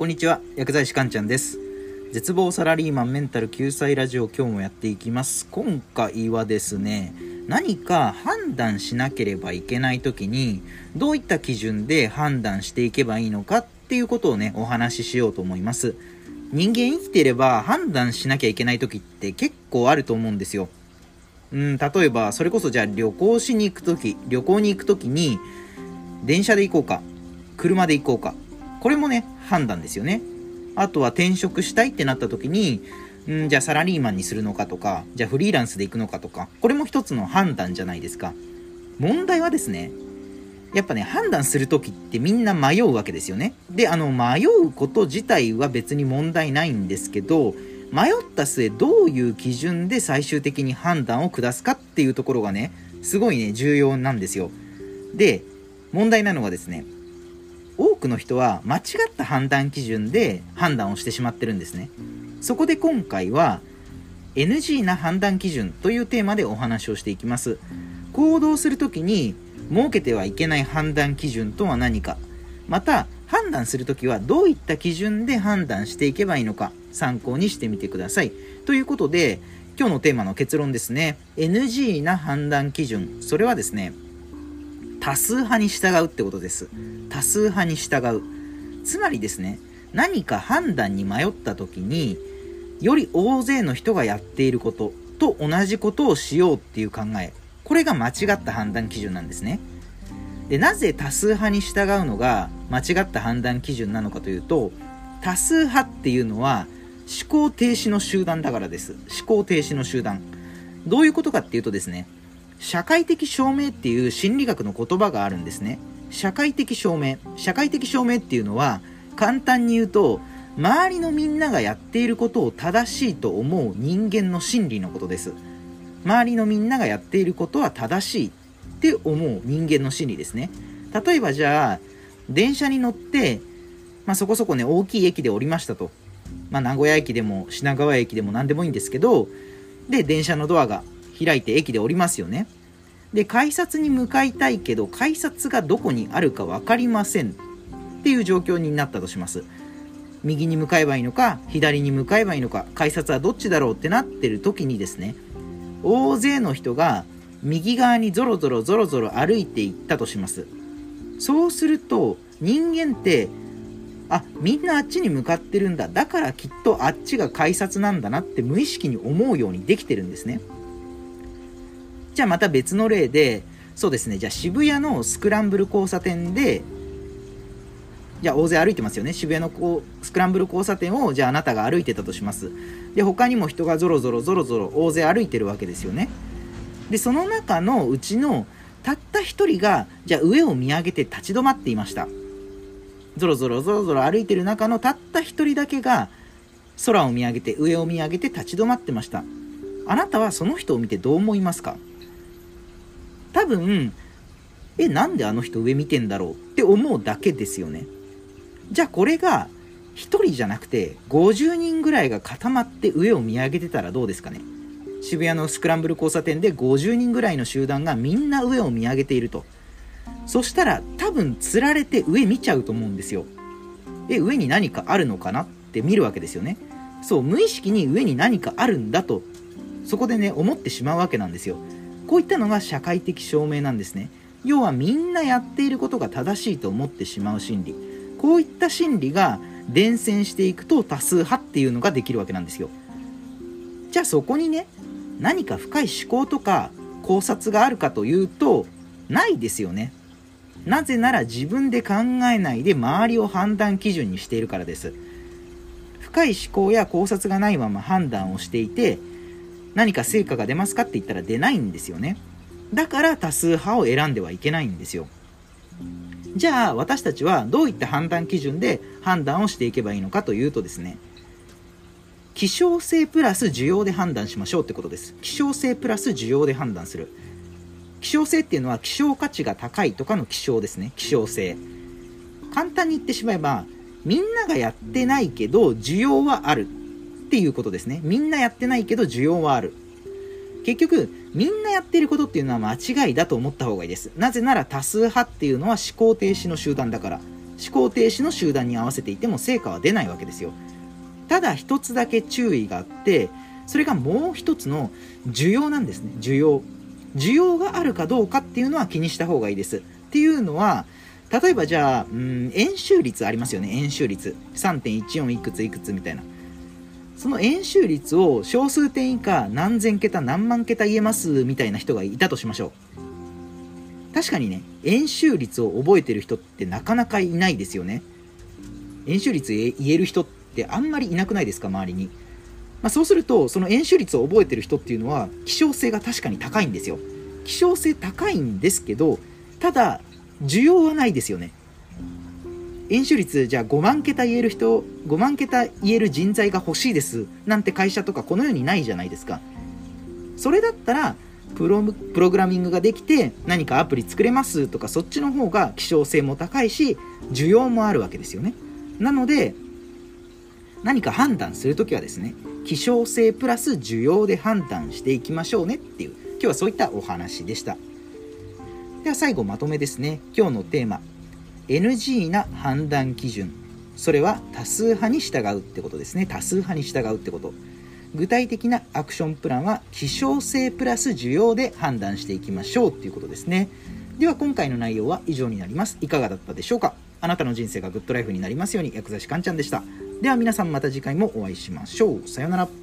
こんにちは薬剤師かんちゃんです。絶望サラリーマンメンタル救済ラジオ今日もやっていきます。今回はですね何か判断しなければいけない時にどういった基準で判断していけばいいのかっていうことをねお話ししようと思います。人間生きていれば判断しなきゃいけない時って結構あると思うんですよ。うん、例えば、それこそじゃあ旅行しに行くとき、旅行に行くときに、電車で行こうか、車で行こうか。これもね、判断ですよね。あとは転職したいってなった時に、んじゃあサラリーマンにするのかとか、じゃあフリーランスで行くのかとか、これも一つの判断じゃないですか。問題はですね、やっぱね、判断する時ってみんな迷うわけですよね。で、あの、迷うこと自体は別に問題ないんですけど、迷った末どういう基準で最終的に判断を下すかっていうところがね、すごいね、重要なんですよ。で、問題なのはですね、多くの人は間違った判断基準で判断をしてしまってるんですね。そこで今回は NG な判断基準というテーマでお話をしていきます。行動するときに設けてはいけない判断基準とは何か、また判断するときはどういった基準で判断していけばいいのか参考にしてみてください。ということで、今日のテーマの結論ですね。NG な判断基準。それはですね、多数派に従うってことです。多数派に従う。つまりですね、何か判断に迷った時に、より大勢の人がやっていることと同じことをしようっていう考え。これが間違った判断基準なんですね。で、なぜ多数派に従うのが間違った判断基準なのかというと、多数派っていうのは思考停止の集団だからです。思考停止の集団。どういうことかっていうとですね、社会的証明っていう心理学の言葉があるんですね。社会的証明。社会的証明っていうのは、簡単に言うと、周りのみんながやっていることを正しいと思う人間の心理のことです。周りのみんながやっていることは正しいって思う人間の心理ですね。例えばじゃあ、電車に乗って、まあ、そこそこね、大きい駅で降りましたと。まあ、名古屋駅でも品川駅でも何でもいいんですけど、で、電車のドアが開いて駅で降りますよね。で、改札に向かいたいけど、改札がどこにあるか分かりませんっていう状況になったとします。右に向かえばいいのか、左に向かえばいいのか、改札はどっちだろうってなってる時にですね、大勢の人が右側にゾロゾロゾロゾロ歩いていったとします。そうすると、人間ってあみんなあっちに向かってるんだだからきっとあっちが改札なんだなって無意識に思うようにできてるんですねじゃあまた別の例でそうですね。じゃあ渋谷のスクランブル交差点でじゃあ大勢歩いてますよね。渋谷のこうスクランブル交差点をじゃああなたが歩いてたとします。で他にも人がぞろぞろぞろぞろ大勢歩いてるわけですよね。でその中のうちのたった一人がじゃあ上を見上げて立ち止まっていました。ぞろぞろぞろぞろ歩いてる中のたった一人だけが空を見上げて上を見上げて立ち止まってました。あなたはその人を見てどう思いますか？多分えなんであの人上見てんだろうって思うだけですよねじゃあこれが1人じゃなくて50人ぐらいが固まって上を見上げてたらどうですかね渋谷のスクランブル交差点で50人ぐらいの集団がみんな上を見上げているとそしたら多分釣られて上見ちゃうと思うんですよ。え、上に何かあるのかなって見るわけですよね。そう、無意識に上に何かあるんだと、そこでね、思ってしまうわけなんですよ。こういったのが社会的証明なんですね。要はみんなやっていることが正しいと思ってしまう心理。こういった心理が伝染していくと多数派っていうのができるわけなんですよ。じゃあそこにね、何か深い思考とか考察があるかというと、ないですよね。なぜなら自分で考えないで周りを判断基準にしているからです。深い思考や考察がないまま判断をしていて、何か成果が出ますかって言ったら出ないんですよね。だから多数派を選んではいけないんですよ。じゃあ私たちはどういった判断基準で判断をしていけばいいのかというとですね、希少性プラス需要で判断しましょうってことです。希少性プラス需要で判断する。希少性っていうのは希少価値が高いとかの希少ですね希少性簡単に言ってしまえばみんながやってないけど需要はあるっていうことですね。みんなやってないけど需要はある。結局みんなやってることっていうのは間違いだと思った方がいいです。なぜなら多数派っていうのは思考停止の集団だから。思考停止の集団に合わせていても成果は出ないわけですよ。ただ一つだけ注意があってそれがもう一つの需要なんですね。需要。需要があるかどうかっていうのは気にした方がいいです。っていうのは例えばじゃあ、うん、円周率ありますよね。円周率。3.14いくついくつみたいな。その円周率を小数点以下何千桁何万桁言えますみたいな人がいたとしましょう。確かにね円周率を覚えてる人ってなかなかいないですよね。円周率言える人ってあんまりいなくないですか周りに、まあ、そうするとその円周率を覚えてる人っていうのは希少性が確かに高いんですよ。希少性高いんですけどただ需要はないですよね。円周率じゃあ5万桁言える人5万桁言える人材が欲しいです。なんて会社とかこの世にないじゃないですか。それだったらプロプログラミングができて何かアプリ作れますとかそっちの方が希少性も高いし需要もあるわけですよね。なので何か判断するときはですね希少性プラス需要で判断していきましょうねっていう今日はそういったお話でした。では最後まとめですね。今日のテーマ NG な判断基準。それは多数派に従うってことですね。多数派に従うってこと。具体的なアクションプランは希少性プラス需要で判断していきましょうっていうことですね。では今回の内容は以上になります。いかがだったでしょうか？あなたの人生がグッドライフになりますように薬剤師かんちゃんでした。では皆さんまた次回もお会いしましょう。さようなら。